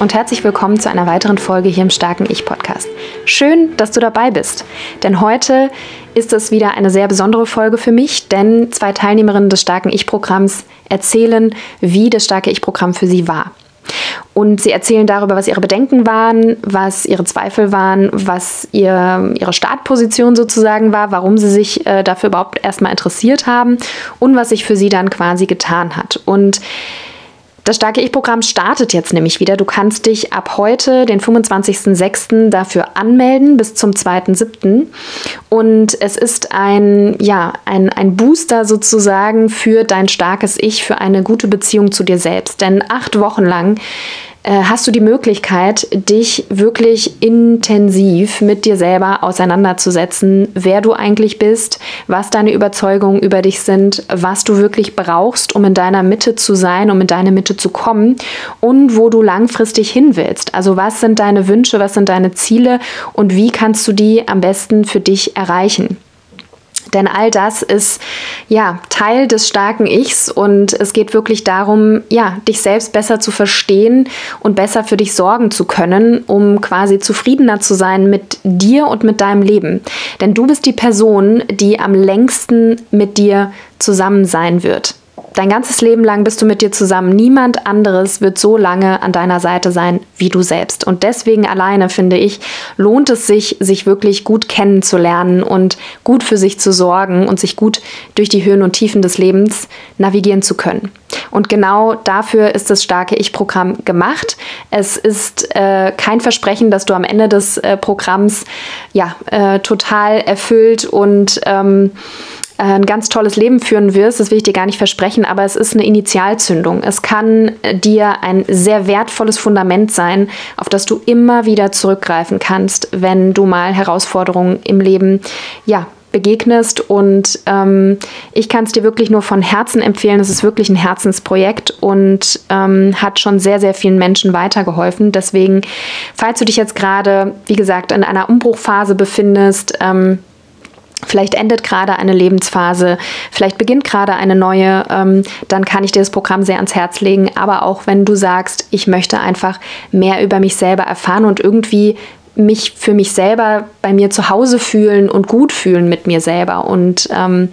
Und herzlich willkommen zu einer weiteren Folge hier im Starken Ich Podcast. Schön, dass du dabei bist, denn heute ist es wieder eine sehr besondere Folge für mich, denn zwei Teilnehmerinnen des Starken Ich Programms erzählen, wie das Starke Ich Programm für sie war. Und sie erzählen darüber, was ihre Bedenken waren, was ihre Zweifel waren, was ihr, ihre Startposition sozusagen war, warum sie sich äh, dafür überhaupt erstmal interessiert haben und was sich für sie dann quasi getan hat. Und das Starke Ich-Programm startet jetzt nämlich wieder. Du kannst dich ab heute, den 25.06., dafür anmelden bis zum 2.07. Und es ist ein, ja, ein, ein Booster sozusagen für dein starkes Ich, für eine gute Beziehung zu dir selbst. Denn acht Wochen lang hast du die Möglichkeit, dich wirklich intensiv mit dir selber auseinanderzusetzen, wer du eigentlich bist, was deine Überzeugungen über dich sind, was du wirklich brauchst, um in deiner Mitte zu sein, um in deine Mitte zu kommen und wo du langfristig hin willst. Also was sind deine Wünsche, was sind deine Ziele und wie kannst du die am besten für dich erreichen. Denn all das ist ja Teil des starken Ichs und es geht wirklich darum, ja, dich selbst besser zu verstehen und besser für dich sorgen zu können, um quasi zufriedener zu sein mit dir und mit deinem Leben. Denn du bist die Person, die am längsten mit dir zusammen sein wird. Dein ganzes Leben lang bist du mit dir zusammen. Niemand anderes wird so lange an deiner Seite sein wie du selbst. Und deswegen alleine, finde ich, lohnt es sich, sich wirklich gut kennenzulernen und gut für sich zu sorgen und sich gut durch die Höhen und Tiefen des Lebens navigieren zu können. Und genau dafür ist das starke Ich-Programm gemacht. Es ist äh, kein Versprechen, dass du am Ende des äh, Programms ja äh, total erfüllt und ähm, äh, ein ganz tolles Leben führen wirst, das will ich dir gar nicht versprechen, aber es ist eine Initialzündung. Es kann dir ein sehr wertvolles Fundament sein, auf das du immer wieder zurückgreifen kannst, wenn du mal Herausforderungen im Leben ja, begegnest. Und ähm, ich kann es dir wirklich nur von Herzen empfehlen. Es ist wirklich ein Herzensprojekt und ähm, hat schon sehr, sehr vielen Menschen weitergeholfen. Deswegen, falls du dich jetzt gerade, wie gesagt, in einer Umbruchphase befindest, ähm, Vielleicht endet gerade eine Lebensphase, vielleicht beginnt gerade eine neue, ähm, dann kann ich dir das Programm sehr ans Herz legen. Aber auch wenn du sagst, ich möchte einfach mehr über mich selber erfahren und irgendwie mich für mich selber bei mir zu Hause fühlen und gut fühlen mit mir selber. Und ähm,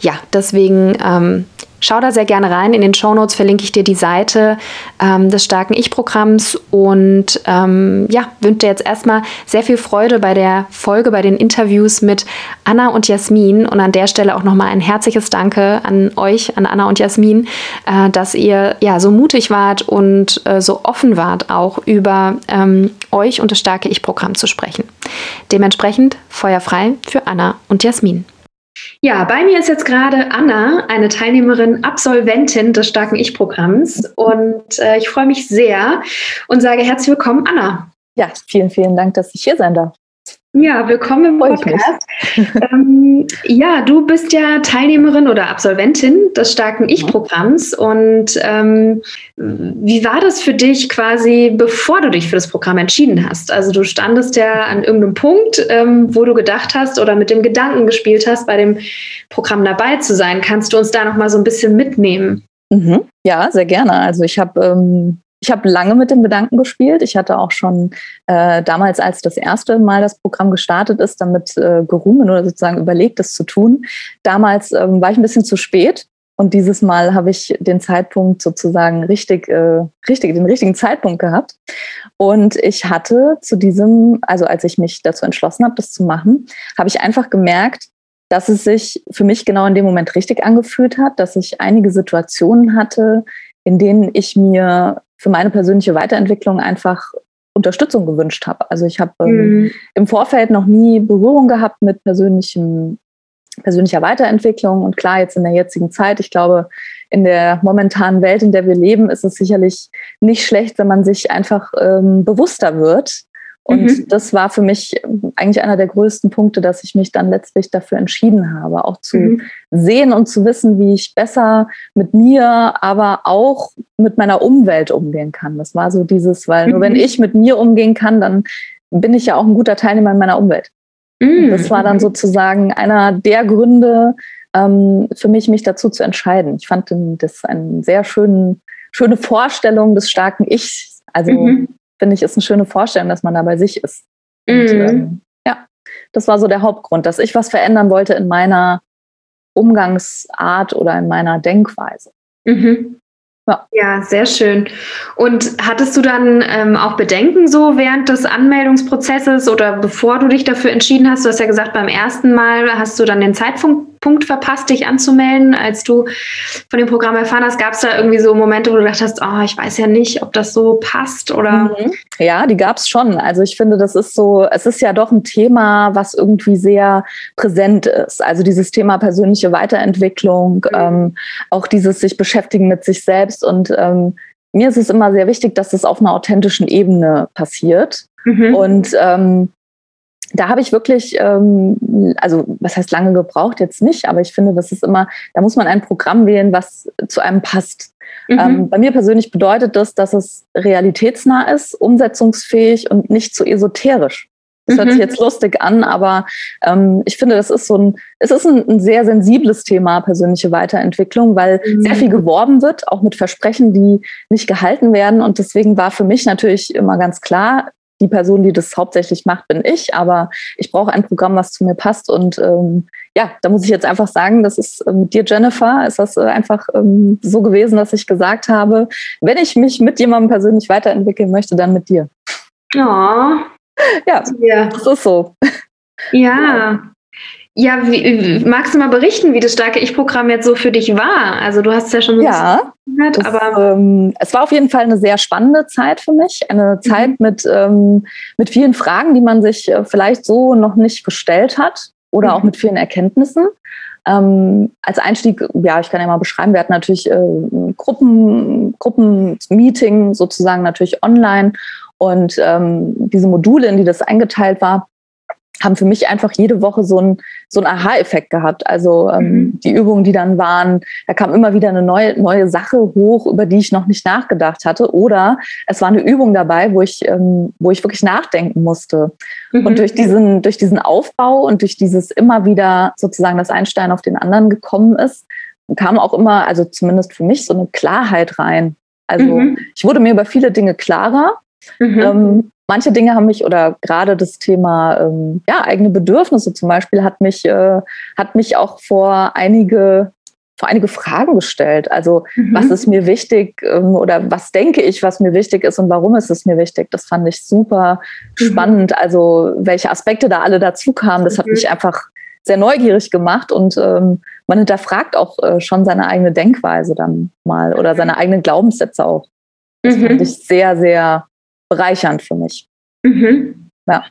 ja, deswegen ähm, Schau da sehr gerne rein. In den Show Notes verlinke ich dir die Seite ähm, des starken Ich-Programms und ähm, ja, wünsche dir jetzt erstmal sehr viel Freude bei der Folge, bei den Interviews mit Anna und Jasmin. Und an der Stelle auch nochmal ein herzliches Danke an euch, an Anna und Jasmin, äh, dass ihr ja so mutig wart und äh, so offen wart, auch über ähm, euch und das starke Ich-Programm zu sprechen. Dementsprechend feuerfrei für Anna und Jasmin. Ja, bei mir ist jetzt gerade Anna, eine Teilnehmerin, Absolventin des starken Ich-Programms. Und äh, ich freue mich sehr und sage herzlich willkommen, Anna. Ja, vielen, vielen Dank, dass ich hier sein darf. Ja, willkommen im Podcast. ähm, ja, du bist ja Teilnehmerin oder Absolventin des starken Ich-Programms. Und ähm, wie war das für dich quasi, bevor du dich für das Programm entschieden hast? Also du standest ja an irgendeinem Punkt, ähm, wo du gedacht hast oder mit dem Gedanken gespielt hast, bei dem Programm dabei zu sein. Kannst du uns da noch mal so ein bisschen mitnehmen? Mhm. Ja, sehr gerne. Also ich habe ähm, ich habe lange mit dem Gedanken gespielt. Ich hatte auch schon äh, damals, als das erste Mal das Programm gestartet ist, damit äh, gerungen oder sozusagen überlegt, das zu tun. Damals ähm, war ich ein bisschen zu spät. Und dieses Mal habe ich den Zeitpunkt sozusagen richtig, äh, richtig, den richtigen Zeitpunkt gehabt. Und ich hatte zu diesem, also als ich mich dazu entschlossen habe, das zu machen, habe ich einfach gemerkt, dass es sich für mich genau in dem Moment richtig angefühlt hat, dass ich einige Situationen hatte, in denen ich mir für meine persönliche Weiterentwicklung einfach Unterstützung gewünscht habe. Also ich habe ähm, mhm. im Vorfeld noch nie Berührung gehabt mit persönlichem persönlicher Weiterentwicklung. Und klar, jetzt in der jetzigen Zeit, ich glaube, in der momentanen Welt, in der wir leben, ist es sicherlich nicht schlecht, wenn man sich einfach ähm, bewusster wird. Und mhm. das war für mich eigentlich einer der größten Punkte, dass ich mich dann letztlich dafür entschieden habe, auch zu mhm. sehen und zu wissen, wie ich besser mit mir, aber auch mit meiner Umwelt umgehen kann. Das war so dieses, weil nur wenn mhm. ich mit mir umgehen kann, dann bin ich ja auch ein guter Teilnehmer in meiner Umwelt. Mhm. Das war dann sozusagen einer der Gründe ähm, für mich, mich dazu zu entscheiden. Ich fand das eine sehr schönen, schöne Vorstellung des starken Ichs. Also mhm. Finde ich, ist eine schöne Vorstellung, dass man da bei sich ist. Und, mhm. ähm, ja, das war so der Hauptgrund, dass ich was verändern wollte in meiner Umgangsart oder in meiner Denkweise. Mhm. Ja. ja, sehr schön. Und hattest du dann ähm, auch Bedenken so während des Anmeldungsprozesses oder bevor du dich dafür entschieden hast? Du hast ja gesagt, beim ersten Mal hast du dann den Zeitpunkt Punkt verpasst, dich anzumelden, als du von dem Programm erfahren hast? Gab es da irgendwie so Momente, wo du gedacht hast, oh, ich weiß ja nicht, ob das so passt oder? Mhm. Ja, die gab es schon. Also ich finde, das ist so, es ist ja doch ein Thema, was irgendwie sehr präsent ist. Also dieses Thema persönliche Weiterentwicklung, mhm. ähm, auch dieses sich beschäftigen mit sich selbst und ähm, mir ist es immer sehr wichtig, dass das auf einer authentischen Ebene passiert. Mhm. Und ähm, da habe ich wirklich, ähm, also was heißt lange gebraucht jetzt nicht, aber ich finde, das ist immer, da muss man ein Programm wählen, was zu einem passt. Mhm. Ähm, bei mir persönlich bedeutet das, dass es realitätsnah ist, umsetzungsfähig und nicht zu esoterisch. Das hört sich mhm. jetzt lustig an, aber ähm, ich finde, das ist so ein, es ist ein, ein sehr sensibles Thema, persönliche Weiterentwicklung, weil mhm. sehr viel geworben wird, auch mit Versprechen, die nicht gehalten werden. Und deswegen war für mich natürlich immer ganz klar, die Person, die das hauptsächlich macht, bin ich, aber ich brauche ein Programm, was zu mir passt. Und ähm, ja, da muss ich jetzt einfach sagen, das ist äh, mit dir, Jennifer, ist das äh, einfach ähm, so gewesen, dass ich gesagt habe, wenn ich mich mit jemandem persönlich weiterentwickeln möchte, dann mit dir. Oh. Ja, ja. das ist so. Ja, ja, wie, magst du mal berichten, wie das starke Ich-Programm jetzt so für dich war? Also du hast es ja schon so ja, gehört, aber ähm, es war auf jeden Fall eine sehr spannende Zeit für mich, eine mhm. Zeit mit ähm, mit vielen Fragen, die man sich äh, vielleicht so noch nicht gestellt hat oder mhm. auch mit vielen Erkenntnissen. Ähm, als Einstieg, ja, ich kann ja mal beschreiben, wir hatten natürlich äh, Gruppen, Gruppenmeeting sozusagen natürlich online und ähm, diese Module, in die das eingeteilt war, haben für mich einfach jede Woche so ein so ein Aha-Effekt gehabt. Also ähm, mhm. die Übungen, die dann waren, da kam immer wieder eine neue neue Sache hoch, über die ich noch nicht nachgedacht hatte. Oder es war eine Übung dabei, wo ich ähm, wo ich wirklich nachdenken musste. Mhm. Und durch diesen durch diesen Aufbau und durch dieses immer wieder sozusagen das Einstein auf den anderen gekommen ist, kam auch immer, also zumindest für mich so eine Klarheit rein. Also mhm. ich wurde mir über viele Dinge klarer. Mhm. Ähm, manche Dinge haben mich oder gerade das Thema ähm, ja, eigene Bedürfnisse zum Beispiel hat mich, äh, hat mich auch vor einige vor einige Fragen gestellt. Also mhm. was ist mir wichtig ähm, oder was denke ich, was mir wichtig ist und warum ist es mir wichtig? Das fand ich super mhm. spannend. Also welche Aspekte da alle dazu kamen, das mhm. hat mich einfach sehr neugierig gemacht und ähm, man hinterfragt auch äh, schon seine eigene Denkweise dann mal oder seine eigenen Glaubenssätze auch. Das fand mhm. ich sehr, sehr bereichernd für mich. Mhm. Ja.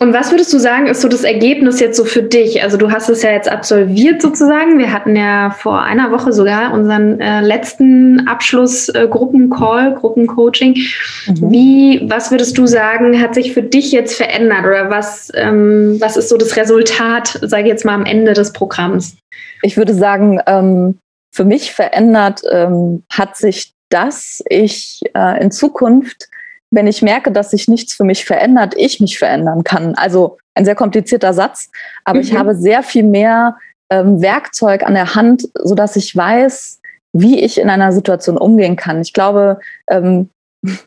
Und was würdest du sagen, ist so das Ergebnis jetzt so für dich? Also du hast es ja jetzt absolviert sozusagen. Wir hatten ja vor einer Woche sogar unseren äh, letzten Abschluss äh, Gruppencall, Gruppencoaching. Mhm. Wie, was würdest du sagen, hat sich für dich jetzt verändert oder was, ähm, was ist so das Resultat, sage ich jetzt mal am Ende des Programms? Ich würde sagen, ähm, für mich verändert ähm, hat sich, dass ich äh, in Zukunft wenn ich merke, dass sich nichts für mich verändert, ich mich verändern kann. Also ein sehr komplizierter Satz, aber mhm. ich habe sehr viel mehr ähm, Werkzeug an der Hand, sodass ich weiß, wie ich in einer Situation umgehen kann. Ich glaube, ähm,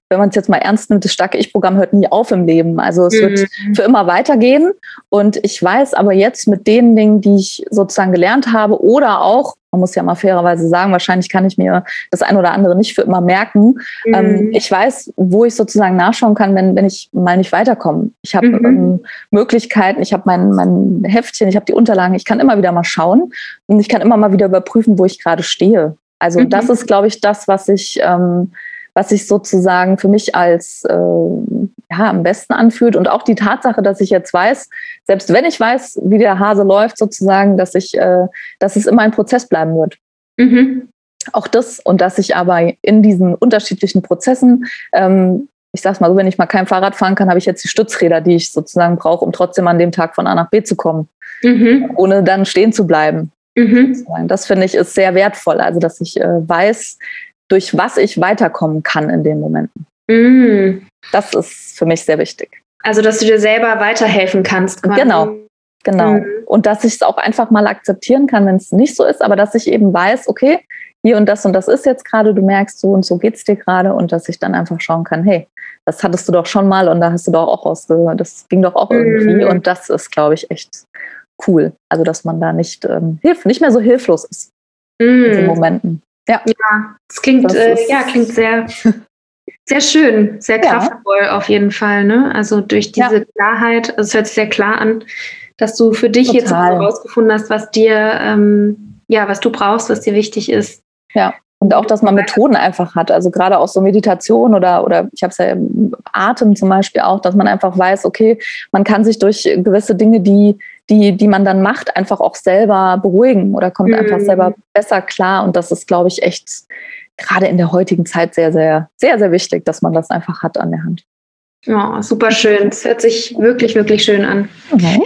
wenn man es jetzt mal ernst nimmt, das starke Ich-Programm hört nie auf im Leben. Also es mhm. wird für immer weitergehen. Und ich weiß aber jetzt mit den Dingen, die ich sozusagen gelernt habe oder auch, man muss ja mal fairerweise sagen, wahrscheinlich kann ich mir das ein oder andere nicht für immer merken. Mhm. Ähm, ich weiß, wo ich sozusagen nachschauen kann, wenn, wenn ich mal nicht weiterkomme. Ich habe mhm. ähm, Möglichkeiten, ich habe mein, mein Heftchen, ich habe die Unterlagen, ich kann immer wieder mal schauen und ich kann immer mal wieder überprüfen, wo ich gerade stehe. Also das mhm. ist, glaube ich, das, was ich ähm, was ich sozusagen für mich als, äh, ja, am besten anfühlt. Und auch die Tatsache, dass ich jetzt weiß, selbst wenn ich weiß, wie der Hase läuft, sozusagen, dass ich, äh, dass es immer ein Prozess bleiben wird. Mhm. Auch das und dass ich aber in diesen unterschiedlichen Prozessen ähm, ich sag's mal so, wenn ich mal kein Fahrrad fahren kann, habe ich jetzt die Stützräder, die ich sozusagen brauche, um trotzdem an dem Tag von A nach B zu kommen, mhm. ohne dann stehen zu bleiben. Mhm. Das finde ich ist sehr wertvoll, also dass ich äh, weiß, durch was ich weiterkommen kann in den Momenten. Mhm. Das ist für mich sehr wichtig. Also, dass du dir selber weiterhelfen kannst. Quasi. Genau, genau. Mhm. Und dass ich es auch einfach mal akzeptieren kann, wenn es nicht so ist, aber dass ich eben weiß, okay, hier und das und das ist jetzt gerade, du merkst, so und so geht es dir gerade und dass ich dann einfach schauen kann, hey, das hattest du doch schon mal und da hast du doch auch rausgehört, das ging doch auch irgendwie mhm. und das ist, glaube ich, echt cool. Also, dass man da nicht, ähm, hilf, nicht mehr so hilflos ist mhm. in diesen Momenten. Ja, ja das klingt, das äh, ja, klingt sehr, sehr schön, sehr kraftvoll ja. auf jeden Fall. Ne? Also durch diese ja. Klarheit, also es hört sich sehr klar an, dass du für dich Total. jetzt herausgefunden hast, was dir, ähm, ja, was du brauchst, was dir wichtig ist. Ja. Und auch, dass man Methoden einfach hat. Also gerade auch so Meditation oder, oder ich habe es ja im Atem zum Beispiel auch, dass man einfach weiß, okay, man kann sich durch gewisse Dinge, die, die, die man dann macht, einfach auch selber beruhigen oder kommt mhm. einfach selber besser klar. Und das ist, glaube ich, echt gerade in der heutigen Zeit sehr, sehr, sehr, sehr wichtig, dass man das einfach hat an der Hand. Ja, super schön. Es hört sich wirklich, wirklich schön an. Okay.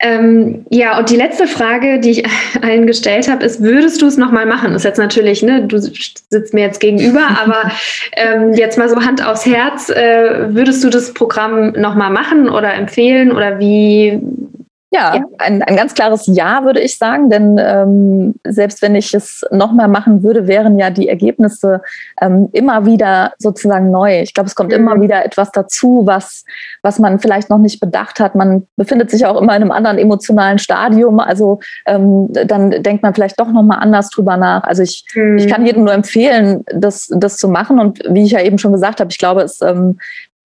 Ähm, ja, und die letzte Frage, die ich allen gestellt habe, ist, würdest du es nochmal machen? Ist jetzt natürlich, ne, du sitzt mir jetzt gegenüber, aber ähm, jetzt mal so Hand aufs Herz, äh, würdest du das Programm nochmal machen oder empfehlen oder wie, ja, ja, Ein, ein ganz klares Ja, würde ich sagen, denn ähm, selbst wenn ich es nochmal machen würde, wären ja die Ergebnisse ähm, immer wieder sozusagen neu. Ich glaube, es kommt mhm. immer wieder etwas dazu, was, was man vielleicht noch nicht bedacht hat. Man befindet sich auch immer in einem anderen emotionalen Stadium. Also ähm, dann denkt man vielleicht doch nochmal anders drüber nach. Also ich, mhm. ich kann jedem nur empfehlen, das, das zu machen. Und wie ich ja eben schon gesagt habe, ich glaube, es ähm,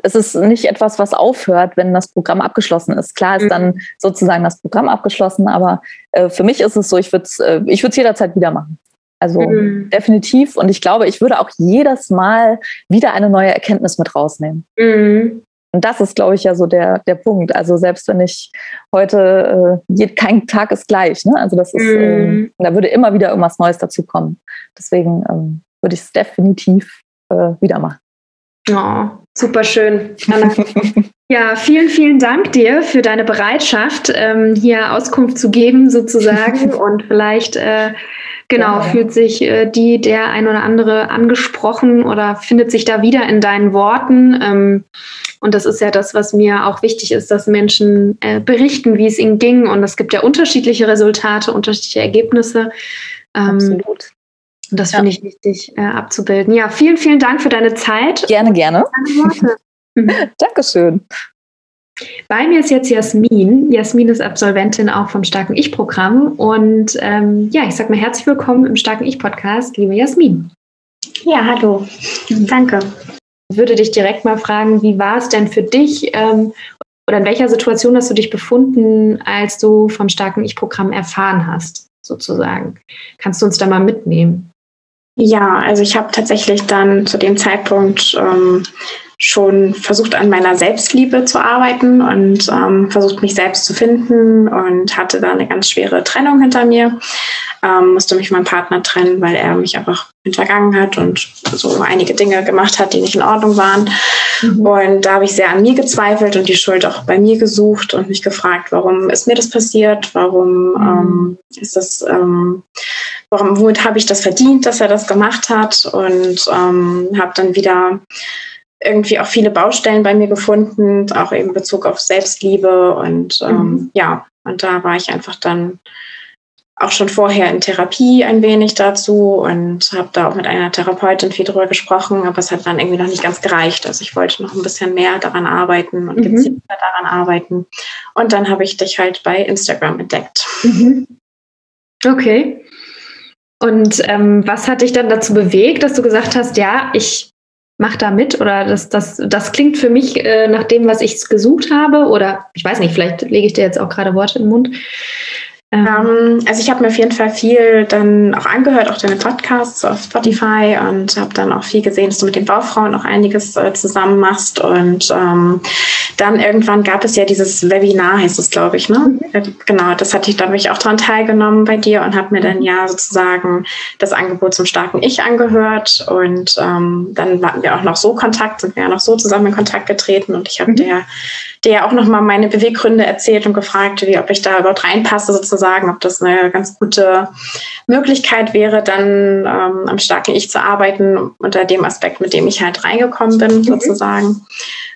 es ist nicht etwas, was aufhört, wenn das Programm abgeschlossen ist. Klar ist mhm. dann sozusagen das Programm abgeschlossen, aber äh, für mich ist es so, ich würde es äh, ich jederzeit wieder machen. Also mhm. definitiv. Und ich glaube, ich würde auch jedes Mal wieder eine neue Erkenntnis mit rausnehmen. Mhm. Und das ist, glaube ich, ja so der, der Punkt. Also selbst wenn ich heute, äh, kein Tag ist gleich. Ne? Also das ist, äh, da würde immer wieder irgendwas Neues dazu kommen. Deswegen ähm, würde ich es definitiv äh, wieder machen. Oh, super schön. ja, vielen, vielen Dank dir für deine Bereitschaft, ähm, hier Auskunft zu geben, sozusagen. Und vielleicht, äh, genau, ja, fühlt sich äh, die, der ein oder andere angesprochen oder findet sich da wieder in deinen Worten. Ähm, und das ist ja das, was mir auch wichtig ist, dass Menschen äh, berichten, wie es ihnen ging. Und es gibt ja unterschiedliche Resultate, unterschiedliche Ergebnisse. Ähm, Absolut. Und das ja. finde ich wichtig äh, abzubilden. Ja, vielen, vielen Dank für deine Zeit. Gerne, gerne. Mhm. Dankeschön. Bei mir ist jetzt Jasmin. Jasmin ist Absolventin auch vom Starken Ich-Programm. Und ähm, ja, ich sage mal herzlich willkommen im Starken Ich-Podcast, liebe Jasmin. Ja, hallo. Danke. Ich würde dich direkt mal fragen, wie war es denn für dich ähm, oder in welcher Situation hast du dich befunden, als du vom Starken Ich-Programm erfahren hast, sozusagen? Kannst du uns da mal mitnehmen? Ja, also ich habe tatsächlich dann zu dem Zeitpunkt ähm, schon versucht, an meiner Selbstliebe zu arbeiten und ähm, versucht, mich selbst zu finden und hatte da eine ganz schwere Trennung hinter mir. Ähm, musste mich meinem Partner trennen, weil er mich einfach hintergangen hat und so einige Dinge gemacht hat, die nicht in Ordnung waren. Mhm. Und da habe ich sehr an mir gezweifelt und die Schuld auch bei mir gesucht und mich gefragt, warum ist mir das passiert? Warum mhm. ähm, ist das, ähm, warum, womit habe ich das verdient, dass er das gemacht hat? Und ähm, habe dann wieder irgendwie auch viele Baustellen bei mir gefunden, auch in Bezug auf Selbstliebe und ähm, mhm. ja, und da war ich einfach dann auch schon vorher in Therapie ein wenig dazu und habe da auch mit einer Therapeutin viel drüber gesprochen, aber es hat dann irgendwie noch nicht ganz gereicht. Also ich wollte noch ein bisschen mehr daran arbeiten und mhm. gezielter daran arbeiten. Und dann habe ich dich halt bei Instagram entdeckt. Mhm. Okay. Und ähm, was hat dich dann dazu bewegt, dass du gesagt hast, ja, ich mache da mit oder das, das, das klingt für mich äh, nach dem, was ich gesucht habe oder ich weiß nicht, vielleicht lege ich dir jetzt auch gerade Worte im Mund. Ähm, ähm also ich habe mir auf jeden Fall viel dann auch angehört, auch deine Podcasts auf Spotify und habe dann auch viel gesehen, dass du mit den Baufrauen auch einiges äh, zusammen machst. Und ähm, dann irgendwann gab es ja dieses Webinar, heißt es, glaube ich, ne? Mhm. Äh, genau, das hatte ich, da habe ich auch daran teilgenommen bei dir und habe mir dann ja sozusagen das Angebot zum starken Ich angehört. Und ähm, dann hatten wir auch noch so Kontakt, sind wir ja noch so zusammen in Kontakt getreten und ich habe mhm. Der auch nochmal meine Beweggründe erzählt und gefragt, wie, ob ich da überhaupt reinpasse sozusagen, ob das eine ganz gute Möglichkeit wäre, dann ähm, am starken Ich zu arbeiten unter dem Aspekt, mit dem ich halt reingekommen bin mhm. sozusagen.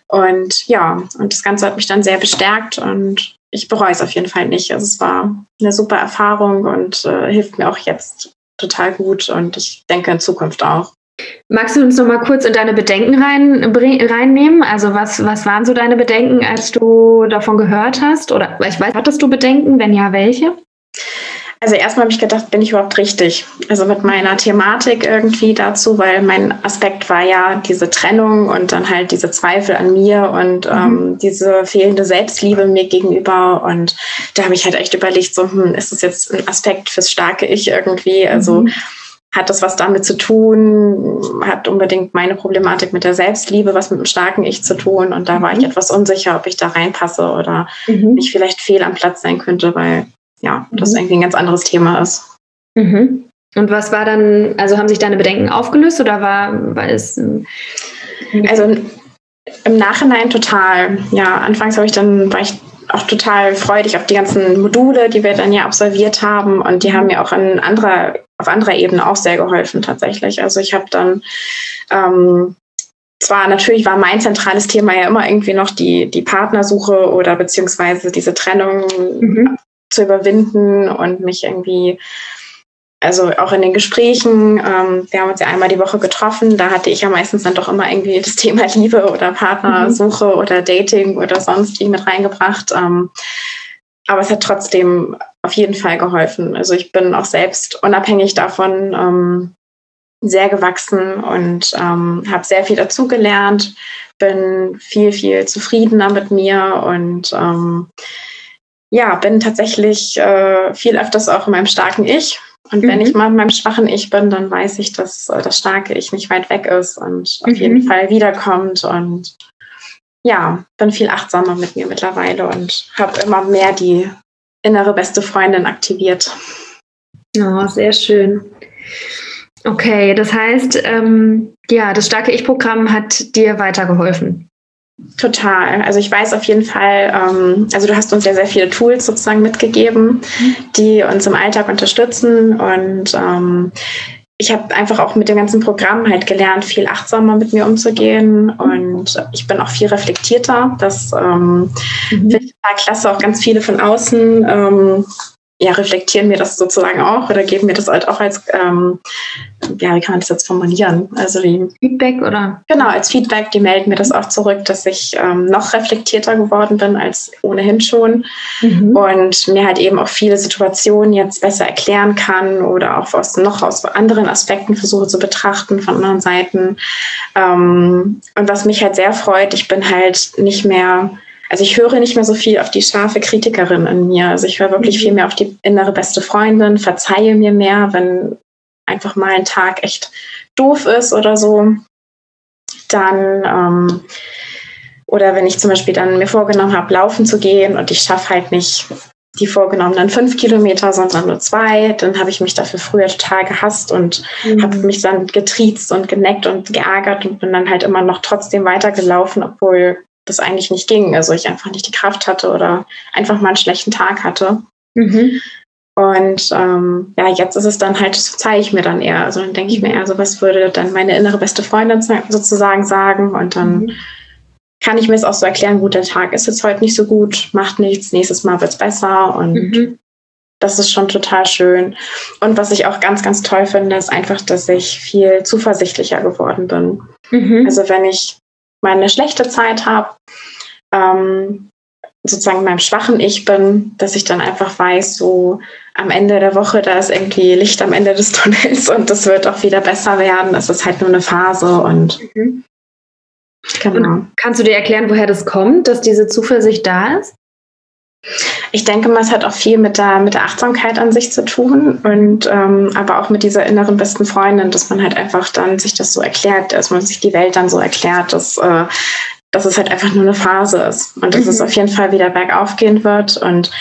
Und ja, und das Ganze hat mich dann sehr bestärkt und ich bereue es auf jeden Fall nicht. Also es war eine super Erfahrung und äh, hilft mir auch jetzt total gut und ich denke in Zukunft auch. Magst du uns noch mal kurz in deine Bedenken rein, reinnehmen? Also was, was waren so deine Bedenken, als du davon gehört hast? Oder ich weiß, hattest du Bedenken? Wenn ja, welche? Also erstmal habe ich gedacht, bin ich überhaupt richtig? Also mit meiner Thematik irgendwie dazu, weil mein Aspekt war ja diese Trennung und dann halt diese Zweifel an mir und mhm. ähm, diese fehlende Selbstliebe mir gegenüber. Und da habe ich halt echt überlegt, so, hm, ist das jetzt ein Aspekt fürs starke Ich irgendwie? Also mhm hat das was damit zu tun, hat unbedingt meine Problematik mit der Selbstliebe was mit dem starken Ich zu tun. Und da war ich mhm. etwas unsicher, ob ich da reinpasse oder mhm. ich vielleicht fehl am Platz sein könnte, weil ja, das mhm. irgendwie ein ganz anderes Thema ist. Mhm. Und was war dann, also haben sich deine Bedenken aufgelöst oder war, war es. Ähm, also im Nachhinein total. Ja, anfangs habe ich dann, war ich auch total freudig auf die ganzen Module, die wir dann ja absolviert haben. Und die haben mir auch in anderer, auf anderer Ebene auch sehr geholfen tatsächlich. Also ich habe dann ähm, zwar natürlich war mein zentrales Thema ja immer irgendwie noch die, die Partnersuche oder beziehungsweise diese Trennung mhm. zu überwinden und mich irgendwie also auch in den Gesprächen, ähm, wir haben uns ja einmal die Woche getroffen, da hatte ich ja meistens dann doch immer irgendwie das Thema Liebe oder Partnersuche mhm. oder Dating oder sonst wie mit reingebracht. Ähm, aber es hat trotzdem auf jeden Fall geholfen. Also ich bin auch selbst unabhängig davon ähm, sehr gewachsen und ähm, habe sehr viel dazugelernt, bin viel, viel zufriedener mit mir und ähm, ja, bin tatsächlich äh, viel öfters auch in meinem starken Ich und wenn mhm. ich mal in meinem schwachen Ich bin, dann weiß ich, dass äh, das starke Ich nicht weit weg ist und mhm. auf jeden Fall wiederkommt. Und ja, bin viel achtsamer mit mir mittlerweile und habe immer mehr die innere beste Freundin aktiviert. Oh, sehr schön. Okay, das heißt, ähm, ja, das starke Ich-Programm hat dir weitergeholfen. Total. Also ich weiß auf jeden Fall, ähm, also du hast uns ja sehr viele Tools sozusagen mitgegeben, die uns im Alltag unterstützen und ähm, ich habe einfach auch mit dem ganzen Programm halt gelernt, viel achtsamer mit mir umzugehen und ich bin auch viel reflektierter. Das ähm, mhm. finde ich total klasse. Auch ganz viele von außen ähm, ja, reflektieren mir das sozusagen auch oder geben mir das halt auch als, ähm, ja, wie kann man das jetzt formulieren? Also die Feedback oder? Genau, als Feedback, die melden mir das auch zurück, dass ich ähm, noch reflektierter geworden bin als ohnehin schon mhm. und mir halt eben auch viele Situationen jetzt besser erklären kann oder auch aus, noch aus anderen Aspekten versuche zu betrachten von anderen Seiten. Ähm, und was mich halt sehr freut, ich bin halt nicht mehr also ich höre nicht mehr so viel auf die scharfe Kritikerin in mir. Also ich höre wirklich mhm. viel mehr auf die innere beste Freundin, verzeihe mir mehr, wenn einfach mal ein Tag echt doof ist oder so. Dann ähm, oder wenn ich zum Beispiel dann mir vorgenommen habe, laufen zu gehen und ich schaffe halt nicht die vorgenommenen fünf Kilometer, sondern nur zwei, dann habe ich mich dafür früher total gehasst und mhm. habe mich dann getriezt und geneckt und geärgert und bin dann halt immer noch trotzdem weitergelaufen, obwohl das eigentlich nicht ging. Also ich einfach nicht die Kraft hatte oder einfach mal einen schlechten Tag hatte. Mhm. Und ähm, ja, jetzt ist es dann halt, das zeige ich mir dann eher. Also dann denke ich mir eher so, was würde dann meine innere beste Freundin sozusagen sagen? Und dann mhm. kann ich mir es auch so erklären, gut, der Tag ist jetzt heute nicht so gut, macht nichts, nächstes Mal wird es besser. Und mhm. das ist schon total schön. Und was ich auch ganz, ganz toll finde, ist einfach, dass ich viel zuversichtlicher geworden bin. Mhm. Also wenn ich mal eine schlechte Zeit habe, ähm, sozusagen meinem schwachen Ich bin, dass ich dann einfach weiß, so am Ende der Woche, da ist irgendwie Licht am Ende des Tunnels und das wird auch wieder besser werden. Es ist halt nur eine Phase und mhm. genau. Und kannst du dir erklären, woher das kommt, dass diese Zuversicht da ist? Ich denke mal, es hat auch viel mit der, mit der Achtsamkeit an sich zu tun und ähm, aber auch mit dieser inneren besten Freundin, dass man halt einfach dann sich das so erklärt, dass man sich die Welt dann so erklärt, dass, äh, dass es halt einfach nur eine Phase ist und dass mhm. es auf jeden Fall wieder bergauf gehen wird. Und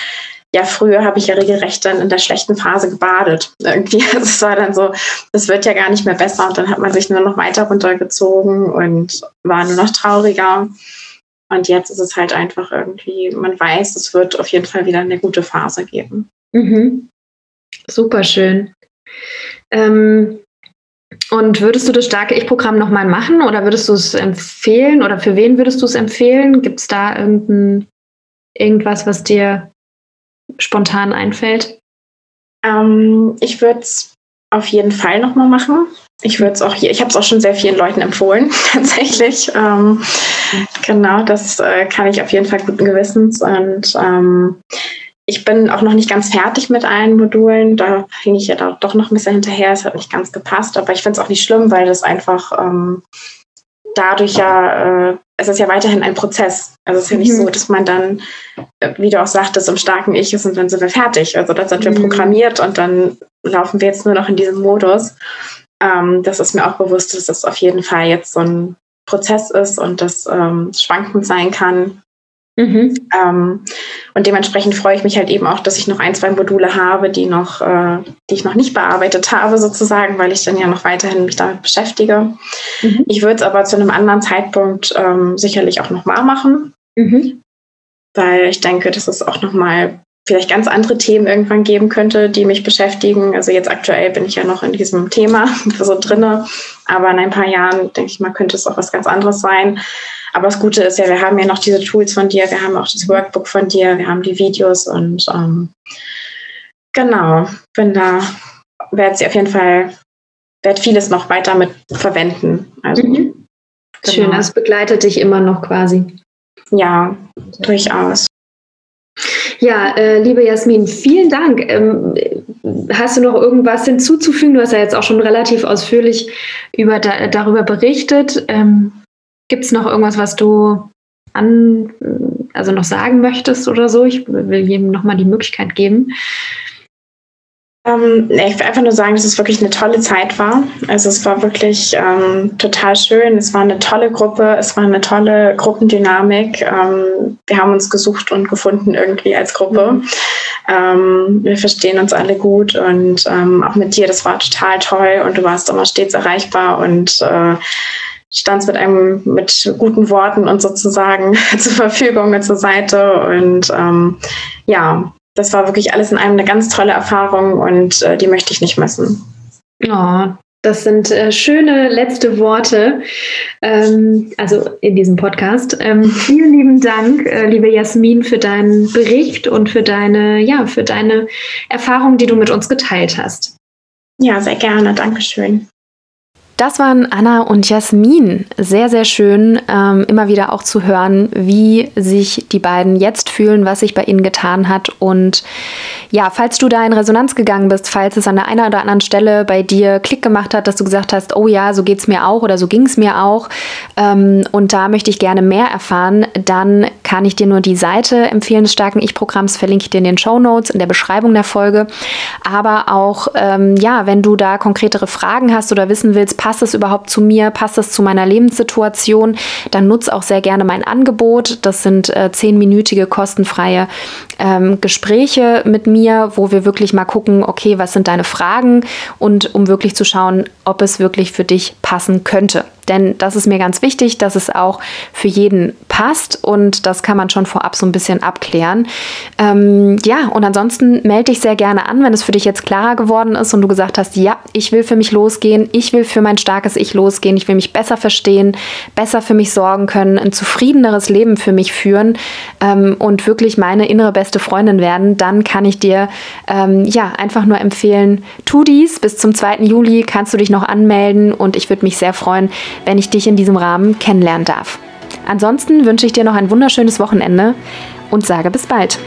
ja, früher habe ich ja regelrecht dann in der schlechten Phase gebadet. Irgendwie, also es war dann so, es wird ja gar nicht mehr besser und dann hat man sich nur noch weiter runtergezogen und war nur noch trauriger. Und jetzt ist es halt einfach irgendwie, man weiß, es wird auf jeden Fall wieder eine gute Phase geben. Mhm. Super schön. Ähm, und würdest du das starke Ich-Programm nochmal machen oder würdest du es empfehlen oder für wen würdest du es empfehlen? Gibt es da irgendein, irgendwas, was dir spontan einfällt? Ähm, ich würde es auf jeden Fall nochmal machen. Ich würde es auch hier, ich habe es auch schon sehr vielen Leuten empfohlen, tatsächlich. Ähm, genau, das äh, kann ich auf jeden Fall guten Gewissens. Und ähm, ich bin auch noch nicht ganz fertig mit allen Modulen. Da hing ich ja da doch noch ein bisschen hinterher. Es hat nicht ganz gepasst, aber ich finde es auch nicht schlimm, weil das einfach ähm, dadurch ja, äh, es ist ja weiterhin ein Prozess. Also es ist ja nicht mhm. so, dass man dann, äh, wie du auch sagtest, im starken Ich ist und dann sind wir fertig. Also dann sind wir mhm. programmiert und dann laufen wir jetzt nur noch in diesem Modus ähm, das ist mir auch bewusst, dass das auf jeden Fall jetzt so ein Prozess ist und das ähm, schwankend sein kann. Mhm. Ähm, und dementsprechend freue ich mich halt eben auch, dass ich noch ein, zwei Module habe, die noch, äh, die ich noch nicht bearbeitet habe, sozusagen, weil ich dann ja noch weiterhin mich damit beschäftige. Mhm. Ich würde es aber zu einem anderen Zeitpunkt ähm, sicherlich auch nochmal machen. Mhm. Weil ich denke, das ist auch nochmal vielleicht ganz andere Themen irgendwann geben könnte, die mich beschäftigen. Also jetzt aktuell bin ich ja noch in diesem Thema so drinne, aber in ein paar Jahren denke ich mal, könnte es auch was ganz anderes sein. Aber das Gute ist ja, wir haben ja noch diese Tools von dir, wir haben auch das Workbook von dir, wir haben die Videos und ähm, genau, bin da, werde sie auf jeden Fall, werde vieles noch weiter mit verwenden. Also, mhm. genau. Schön, das begleitet dich immer noch quasi. Ja, durchaus. Ja, äh, liebe Jasmin, vielen Dank. Ähm, hast du noch irgendwas hinzuzufügen? Du hast ja jetzt auch schon relativ ausführlich über da, darüber berichtet. Ähm, Gibt es noch irgendwas, was du an, also noch sagen möchtest oder so? Ich will jedem nochmal die Möglichkeit geben. Ähm, ich will einfach nur sagen, dass es wirklich eine tolle Zeit war. Also es war wirklich ähm, total schön. Es war eine tolle Gruppe. Es war eine tolle Gruppendynamik. Ähm, wir haben uns gesucht und gefunden irgendwie als Gruppe. Mhm. Ähm, wir verstehen uns alle gut und ähm, auch mit dir, das war total toll und du warst immer stets erreichbar und äh, standst mit einem mit guten Worten und sozusagen zur Verfügung und zur Seite und ähm, ja, das war wirklich alles in einem eine ganz tolle Erfahrung und äh, die möchte ich nicht missen. Oh, das sind äh, schöne letzte Worte, ähm, also in diesem Podcast. Ähm, vielen lieben Dank, äh, liebe Jasmin, für deinen Bericht und für deine, ja, für deine Erfahrung, die du mit uns geteilt hast. Ja, sehr gerne. Dankeschön. Das waren Anna und Jasmin. Sehr, sehr schön, ähm, immer wieder auch zu hören, wie sich die beiden jetzt fühlen, was sich bei ihnen getan hat. Und ja, falls du da in Resonanz gegangen bist, falls es an der einen oder anderen Stelle bei dir Klick gemacht hat, dass du gesagt hast, oh ja, so geht es mir auch oder so ging es mir auch, ähm, und da möchte ich gerne mehr erfahren, dann kann ich dir nur die Seite empfehlen des starken Ich-Programms, verlinke ich dir in den Show Notes, in der Beschreibung der Folge. Aber auch, ähm, ja, wenn du da konkretere Fragen hast oder wissen willst, passt es überhaupt zu mir, passt es zu meiner Lebenssituation, dann nutze auch sehr gerne mein Angebot. Das sind äh, zehnminütige kostenfreie ähm, Gespräche mit mir, wo wir wirklich mal gucken, okay, was sind deine Fragen und um wirklich zu schauen, ob es wirklich für dich passen könnte. Denn das ist mir ganz wichtig, dass es auch für jeden passt und das kann man schon vorab so ein bisschen abklären. Ähm, ja, und ansonsten melde dich sehr gerne an, wenn es für dich jetzt klarer geworden ist und du gesagt hast, ja, ich will für mich losgehen, ich will für mein starkes Ich losgehen, ich will mich besser verstehen, besser für mich sorgen können, ein zufriedeneres Leben für mich führen ähm, und wirklich meine innere beste Freundin werden, dann kann ich dir ähm, ja einfach nur empfehlen, tu dies. Bis zum 2. Juli kannst du dich noch anmelden und ich würde mich sehr freuen, wenn ich dich in diesem Rahmen kennenlernen darf. Ansonsten wünsche ich dir noch ein wunderschönes Wochenende und sage bis bald.